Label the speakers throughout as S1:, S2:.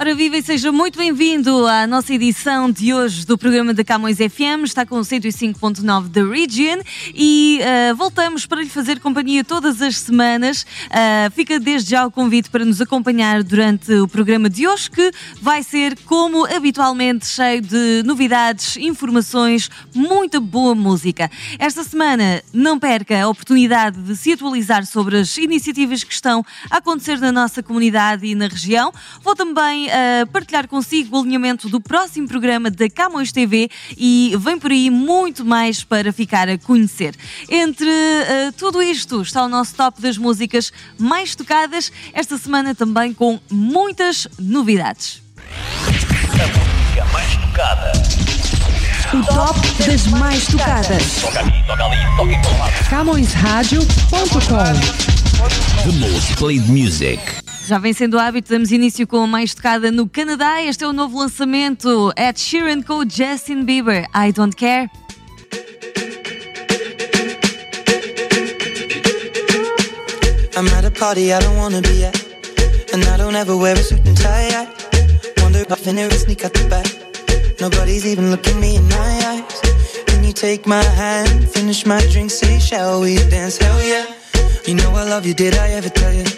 S1: Ora viva e seja muito bem-vindo à nossa edição de hoje do programa da Camões FM. Está com 105.9 da Region e uh, voltamos para lhe fazer companhia todas as semanas. Uh, fica desde já o convite para nos acompanhar durante o programa de hoje, que vai ser, como habitualmente, cheio de novidades, informações, muita boa música. Esta semana não perca a oportunidade de se atualizar sobre as iniciativas que estão a acontecer na nossa comunidade e na região. Vou também a partilhar consigo o alinhamento do próximo programa da Camões TV e vem por aí muito mais para ficar a conhecer. Entre uh, tudo isto está o nosso top das músicas mais tocadas, esta semana também com muitas novidades.
S2: A mais tocada.
S3: O top das mais tocadas.
S2: Toca ali, toca ali, toca em todo lado.
S3: CamõesRádio.com.
S2: The most played music.
S1: Já vem sendo hábito, damos início com a mais tocada no Canadá. Este é o novo lançamento: Ed Sheeran com Justin Bieber. I don't care.
S4: I'm at a party I don't wanna be at. And I don't ever wear a suit and tie. I wonder if I never sneak out the back. Nobody's even looking me in my eyes. Can you take my hand, finish my drink, say, shall we dance? Hell yeah. You know I love you, did I ever tell you?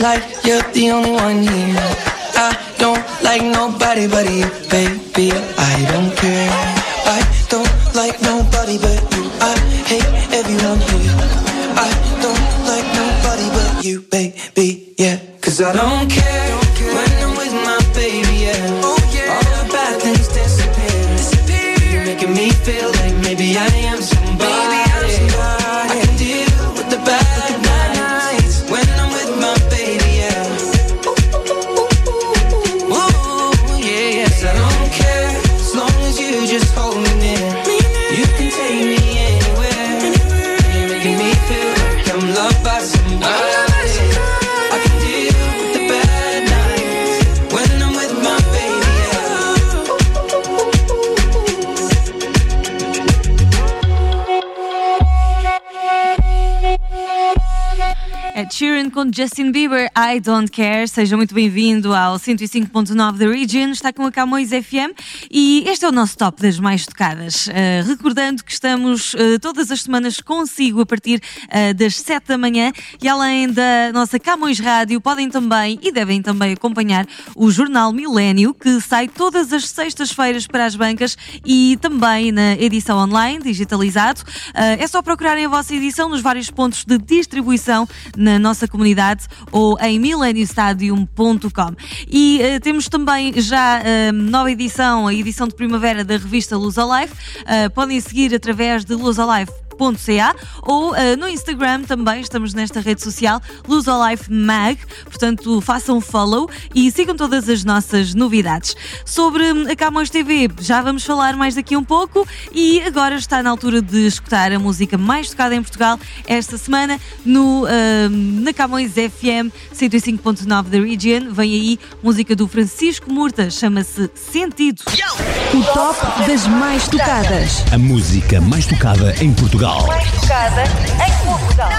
S4: Like you're the only one here. I don't like nobody but you, baby.
S1: Com Justin Bieber, I Don't Care. Seja muito bem-vindo ao 105.9 da Region. Está com a Camões FM e este é o nosso top das mais tocadas. Uh, recordando que estamos uh, todas as semanas consigo a partir uh, das 7 da manhã e além da nossa Camões Rádio, podem também e devem também acompanhar o jornal Milênio, que sai todas as sextas-feiras para as bancas e também na edição online, digitalizado. é só procurarem a vossa edição nos vários pontos de distribuição na nossa comunidade ou em mileniostadium.com. E uh, temos também já uh, nova edição, a edição de primavera da revista Luz Alive. Uh, podem seguir através de Luz Luzolife.ca ou uh, no Instagram também, estamos nesta rede social, Luzolife Mag, portanto façam follow e sigam todas as nossas novidades. Sobre a Camões TV, já vamos falar mais daqui um pouco e agora está na altura de escutar a música mais tocada em Portugal esta semana no, uh, na Camões FM 105.9 da Region. Vem aí música do Francisco Murta, chama-se Sentido.
S3: O top das mais tocadas.
S2: A música mais tocada em Portugal.
S3: Mais tocada em Portugal.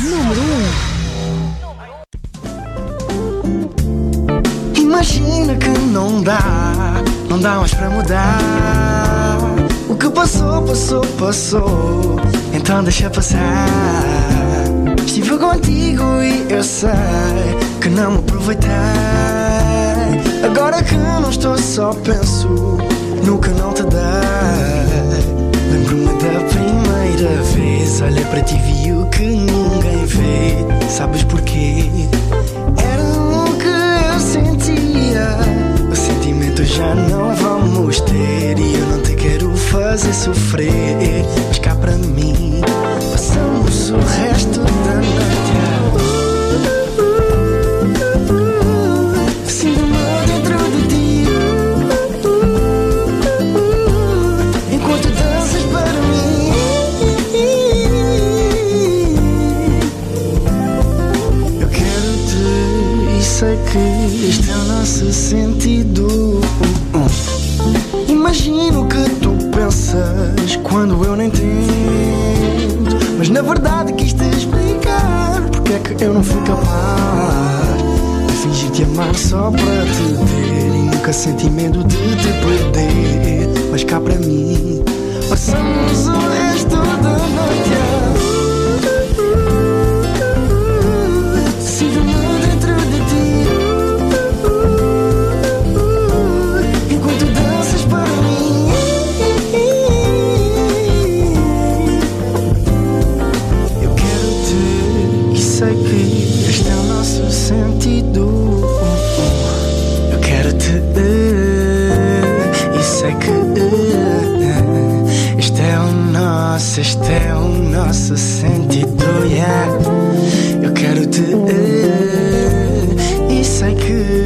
S3: Número 1.
S5: Imagina que não dá, não dá mais para mudar. O que passou, passou, passou. Então deixa passar. Estive contigo e eu sei que não me aproveitei. Agora que não estou só penso no que não te dei. Lembro-me da primeira vez. Olhei para ti vi o que ninguém vê. Sabes porquê? Era o que eu sentia. O sentimento já não vamos ter. E eu não te quero fazer sofrer. Mas cá para mim, passamos o resto da noite. Este é o nosso sentido. Imagino que tu pensas quando eu não entendo Mas na verdade quis te explicar Porque é que eu não fui capaz De fingir te amar só para te ter E nunca senti medo de te perder. Mas cá para mim Passamos o resto da este é o nosso sentido, yeah. Eu quero-te e sei que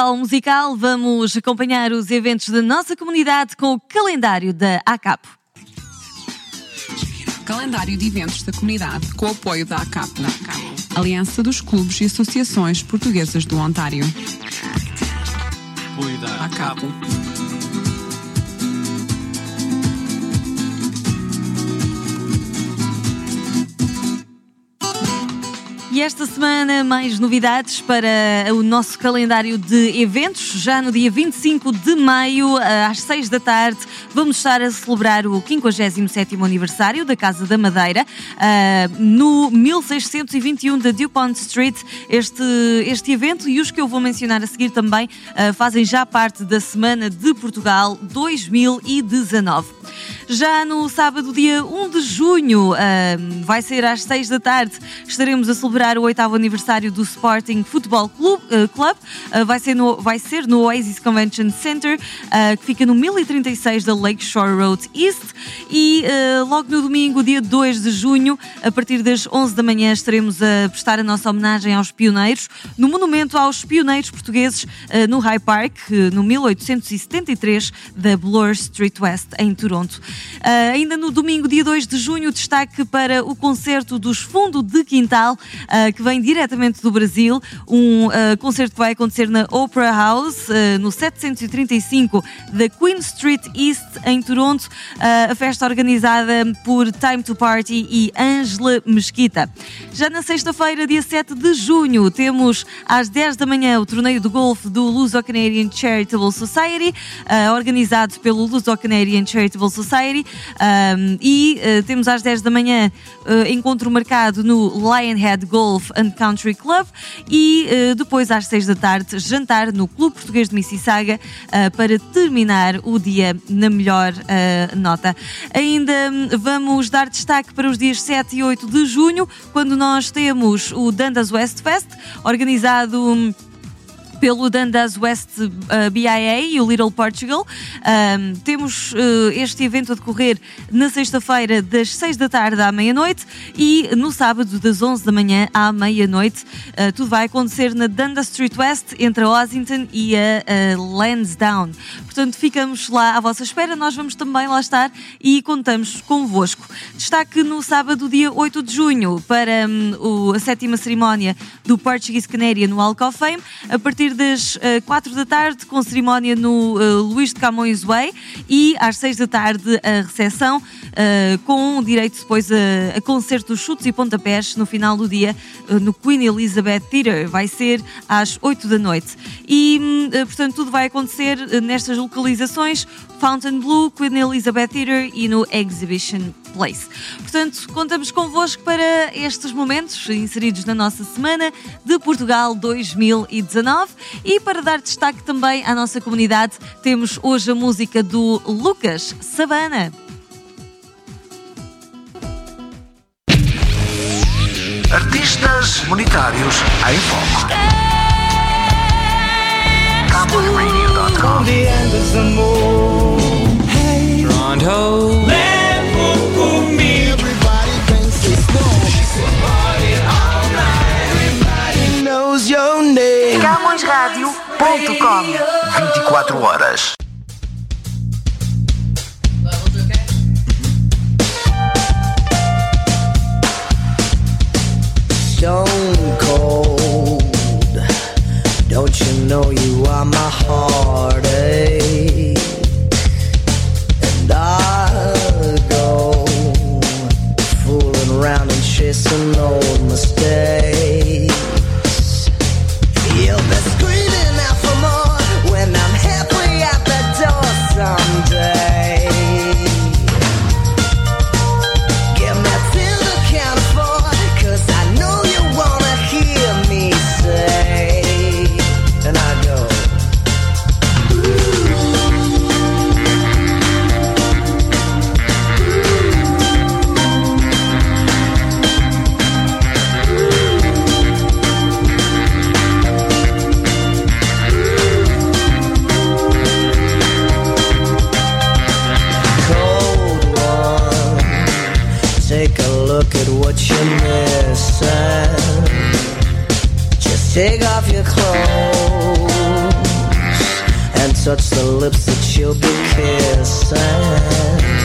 S1: intervalo musical, vamos acompanhar os eventos da nossa comunidade com o calendário da ACAP.
S6: Calendário de eventos da comunidade com o apoio da ACAP, da ACAP, Aliança dos Clubes e Associações Portuguesas do Ontário.
S2: Apoio da
S6: ACAP.
S1: E esta semana, mais novidades para o nosso calendário de eventos. Já no dia 25 de maio, às 6 da tarde, vamos estar a celebrar o 57 aniversário da Casa da Madeira, no 1621 da DuPont Street. Este, este evento e os que eu vou mencionar a seguir também fazem já parte da Semana de Portugal 2019. Já no sábado, dia 1 de junho, vai ser às 6 da tarde, estaremos a celebrar o oitavo aniversário do Sporting Futebol Club. Uh, Club. Uh, vai, ser no, vai ser no Oasis Convention Center, uh, que fica no 1036 da Lakeshore Road East. E logo no domingo, dia 2 de junho, a partir das 11 da manhã, estaremos a prestar a nossa homenagem aos pioneiros no Monumento aos Pioneiros Portugueses no High Park, no 1873 da Bloor Street West, em Toronto. Ainda no domingo, dia 2 de junho, destaque para o concerto dos Fundo de Quintal, uh, que vem diretamente do Brasil. Um uh, concerto que vai acontecer na Opera House, uh, no 735 da Queen Street East, em Toronto. a festa organizada por Time to Party e Angela Mesquita. Já na sexta-feira, dia 7 de junho, temos às 10 da manhã o torneio de golfe do Luso-Canadian Charitable Society, organizado pelo Luso-Canadian Charitable Society. Um, e temos às 10 da manhã encontro marcado no Lionhead Golf and Country Club e uh, depois às 6 da tarde jantar no Clube Português de Mississauga uh, para terminar o dia na melhor uh, nota. Ainda um, vamos dar destaque para os dias 7 e 8 de junho, quando nós temos o Dandas West Fest, organizado. Pelo Dundas West uh, BIA e o Little Portugal. Um, temos uh, este evento a decorrer na sexta-feira, das 6 da tarde à meia-noite e no sábado, das 11 da manhã à meia-noite. Uh, tudo vai acontecer na Dundas Street West, entre a Ossington e a, a Lansdowne. Portanto, ficamos lá à vossa espera. Nós vamos também lá estar e contamos convosco. Destaque no sábado, dia 8 de junho, para um, o, a sétima cerimónia do Portuguese Canary no Fame, a partir partir das uh, eh, 4 da tarde, com cerimónia no uh, Luís de Camões Way, e às 6 da tarde a recepção, uh, com direito depois a, a concertos, chutes e pontapés no final do dia no Queen Elizabeth Theatre. Vai ser às 8 da noite. E, portanto, tudo vai acontecer nestas localizações: Fountain Blue, Queen Elizabeth Theatre e no Exhibition Place. Portanto, contamos convosco para estes momentos inseridos na nossa semana de Portugal 2019 e para dar destaque também à nossa comunidade, temos hoje a música do Lucas Savana.
S7: Artistas monetários em foco. CamõesRadio.com
S4: CamõesRádio.com
S7: 24 horas.
S8: Look at what you're missing. Just take off your clothes and touch the lips that you'll be kissing.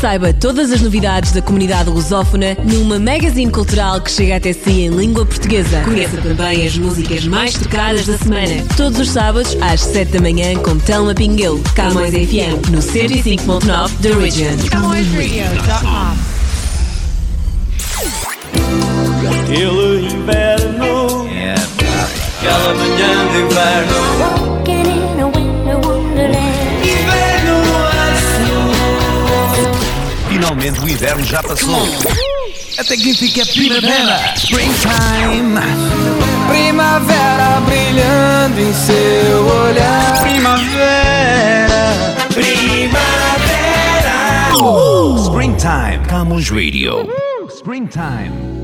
S4: Saiba todas as novidades da comunidade lusófona numa magazine cultural que chega até si em língua portuguesa. Conheça também as músicas mais tocadas da semana. Todos os sábados às 7 da manhã com Telma Pinguel. Camões FM no 105.9 da Region.
S9: Aquele inverno, aquela manhã de inverno
S7: Finalmente o inverno já passou. Até que fica primavera. Springtime.
S9: Primavera brilhando em seu olhar. Primavera, primavera.
S7: Springtime. Camões Radio. Springtime.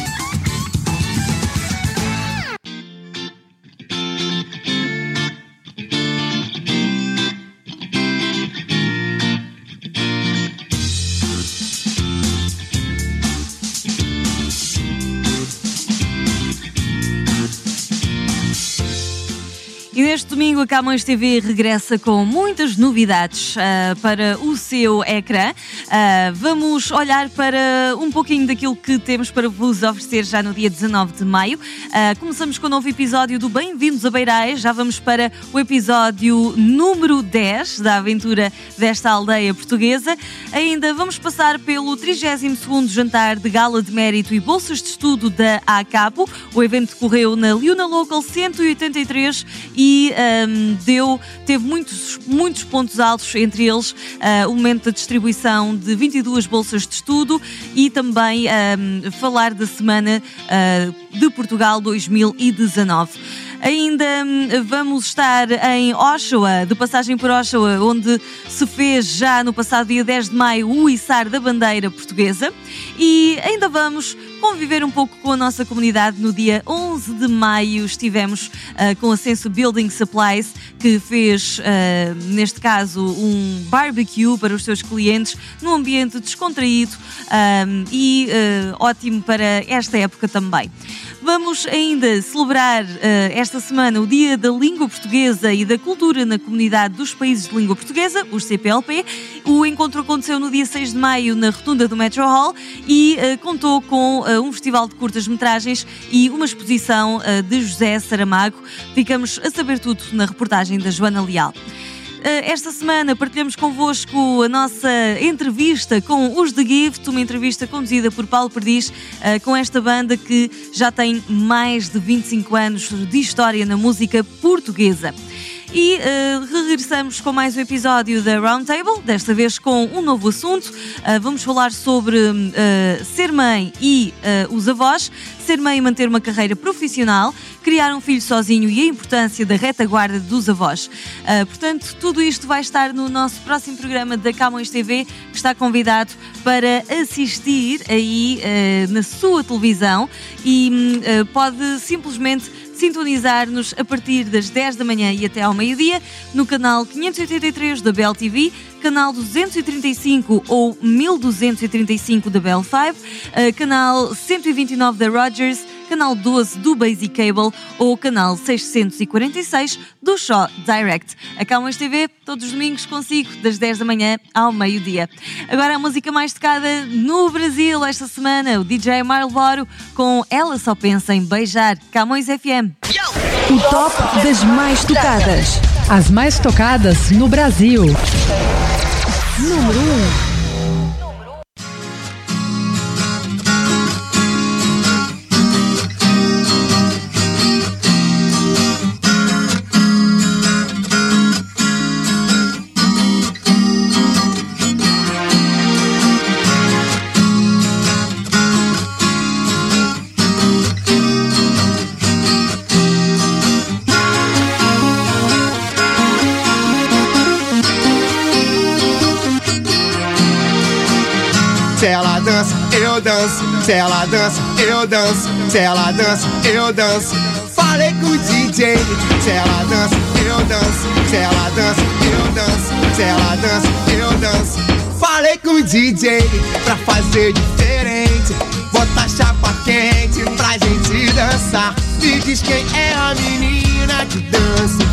S1: Neste domingo a Camões TV regressa com muitas novidades ah, para o seu ecrã. Ah, vamos olhar para um pouquinho daquilo que temos para vos oferecer já no dia 19 de maio. Ah, começamos com o novo episódio do Bem-vindos a Beirais. Já vamos para o episódio número 10 da aventura desta aldeia portuguesa. Ainda vamos passar pelo 32º jantar de gala de mérito e bolsas de estudo da ACAPO. O evento decorreu na Liuna Local 183 e ahm, deu, teve muitos, muitos pontos altos, entre eles ah, o momento da distribuição de 22 bolsas de estudo e também ahm, falar da Semana ah, de Portugal 2019. Ainda hum, vamos estar em Oshawa, de passagem por Oshawa, onde se fez já no passado dia 10 de maio o içar da bandeira portuguesa. E ainda vamos conviver um pouco com a nossa comunidade. No dia 11 de maio estivemos ah, com a Senso Building Supplies, que fez, ah, neste caso, um barbecue para os seus clientes num ambiente descontraído ah, e ah, ótimo para esta época também. Vamos ainda celebrar esta semana o Dia da Língua Portuguesa e da Cultura na Comunidade dos Países de Língua Portuguesa, os CPLP. O encontro aconteceu no dia 6 de maio na rotunda do Metro Hall e contou com um festival de curtas-metragens e uma exposição eh, de José Saramago. Ficamos a saber tudo na reportagem da Joana Leal. Uh, Esta semana partilhamos convosco a nossa entrevista com os The Gift, uma entrevista conduzida por Paulo Perdiz, uh, com esta banda que já tem mais de 25 anos de história na música portuguesa. E eh, regressamos com mais um episódio da Roundtable, desta vez com um novo assunto. Ah, vamos falar sobre ah, ser mãe e os avós, ser mãe e manter uma carreira profissional, criar um filho sozinho e a importância da retaguarda dos avós. Portanto, tudo isto vai estar no nosso próximo programa da Camões TV, que está convidado para assistir aí na sua televisão e hum, pode simplesmente sintonizar-nos a partir das 10 da manhã e até ao meio-dia no canal 583 da Bell TV, canal 235 ou 1235 da Bell 5, eh, canal 129 da Rogers, canal 12 do Basic Cable ou canal 646 do Shaw Direct. A Camões TV, todos os domingos consigo, das 10 da manhã ao meio-dia. Agora a música mais tocada no Brasil esta semana, o DJ Marlboro com Ela Só Pensa em Beijar, Camões FM.
S3: O top das mais tocadas.
S10: As mais tocadas no Brasil.
S3: Número 1.
S11: Danço. Se ela dança, eu danço. Se ela dança, eu danço. Falei com o DJ. Se ela dança, eu danço. Se ela dança, eu danço. Se ela dança, eu danço. Falei com o DJ pra fazer diferente. Botar chapa quente pra gente dançar. Me diz quem é a menina que dança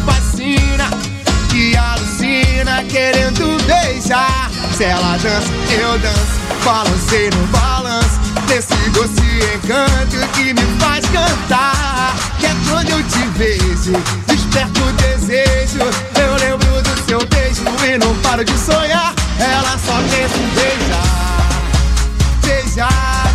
S11: Se ela dança, eu danço. Balancei no balanço Desse doce encanto que me faz cantar. Que é quando eu te vejo Desperto o desejo. Eu lembro do seu beijo E não paro de sonhar. Ela só pensa em Beijar, beijar,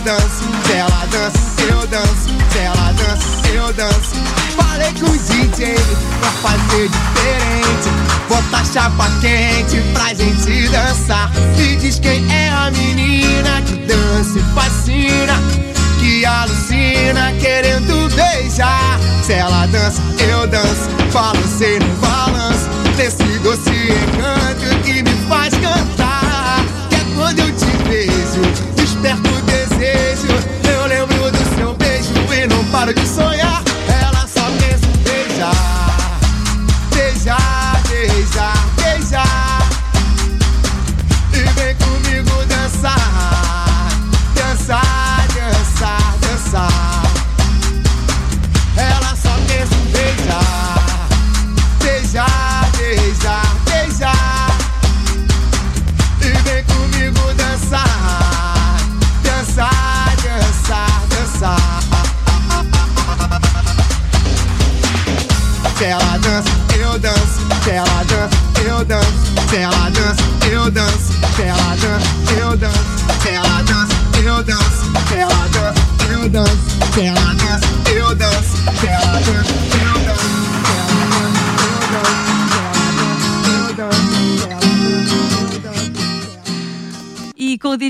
S11: danço. Se ela dança, eu danço. Se ela dança, eu danço. Falei com o DJ pra fazer diferente. Botar chapa quente pra gente dançar. Me diz quem é a menina que dança e fascina que alucina querendo beijar. Se ela dança, eu danço, balancei no balanço desse doce encanto que me faz cantar. Que é quando eu te vejo, desperto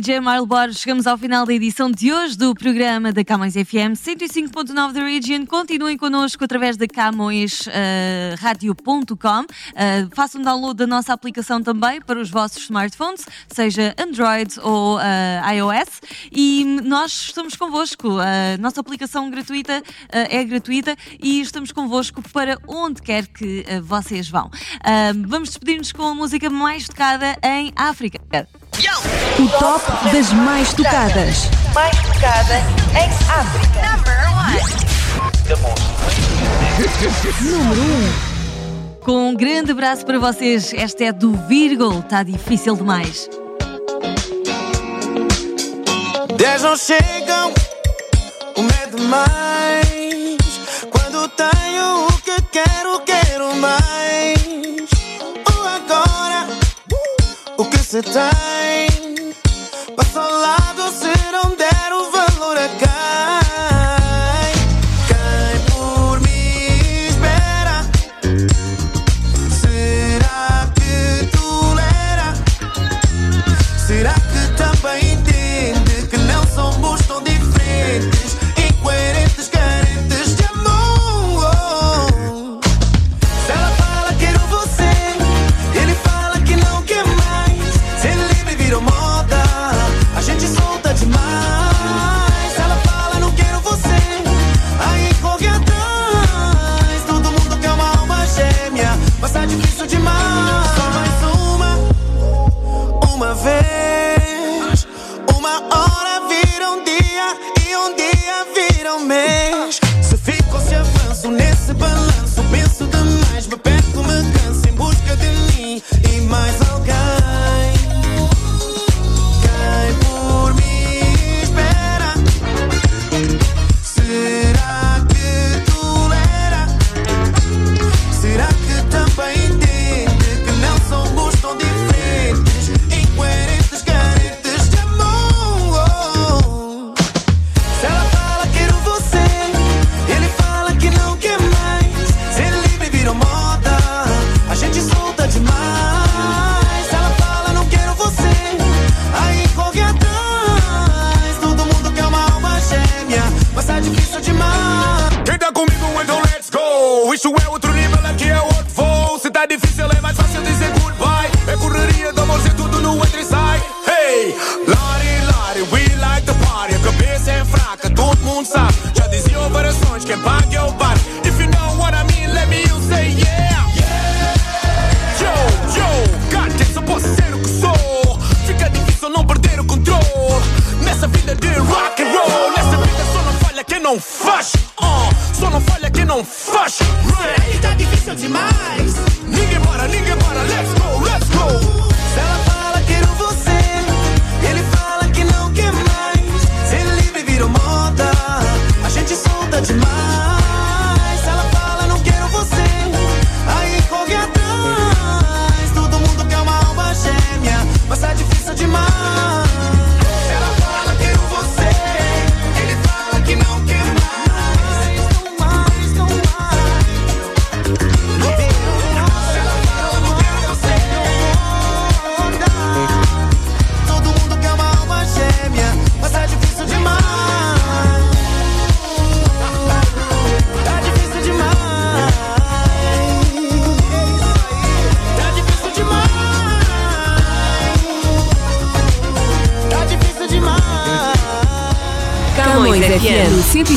S1: DJ Marlboro, Chegamos ao final da edição de hoje do programa da Camões FM 105.9 da Region. Continuem connosco através da CamõesRádio.com. Eh, uh, eh, uh, façam download da nossa aplicação também para os vossos smartphones, seja Android ou uh, iOS. E nós estamos convosco. A nossa aplicação gratuita é gratuita e estamos convosco para onde quer que vocês vão. vamos despedir-nos com a música mais tocada em África.
S3: O top das mais tocadas.
S12: Mais tocada em África.
S3: Número 1.
S1: Com um grande abraço para vocês. Esta é do Virgul. Está difícil demais.
S5: 10 não chegam, o medo mais. Quando tenho o que quero, quero mais. O agora, o que se tem. Mas ao lado se não der o valor
S13: é a
S4: cada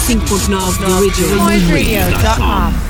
S4: 95.9 The
S3: Original.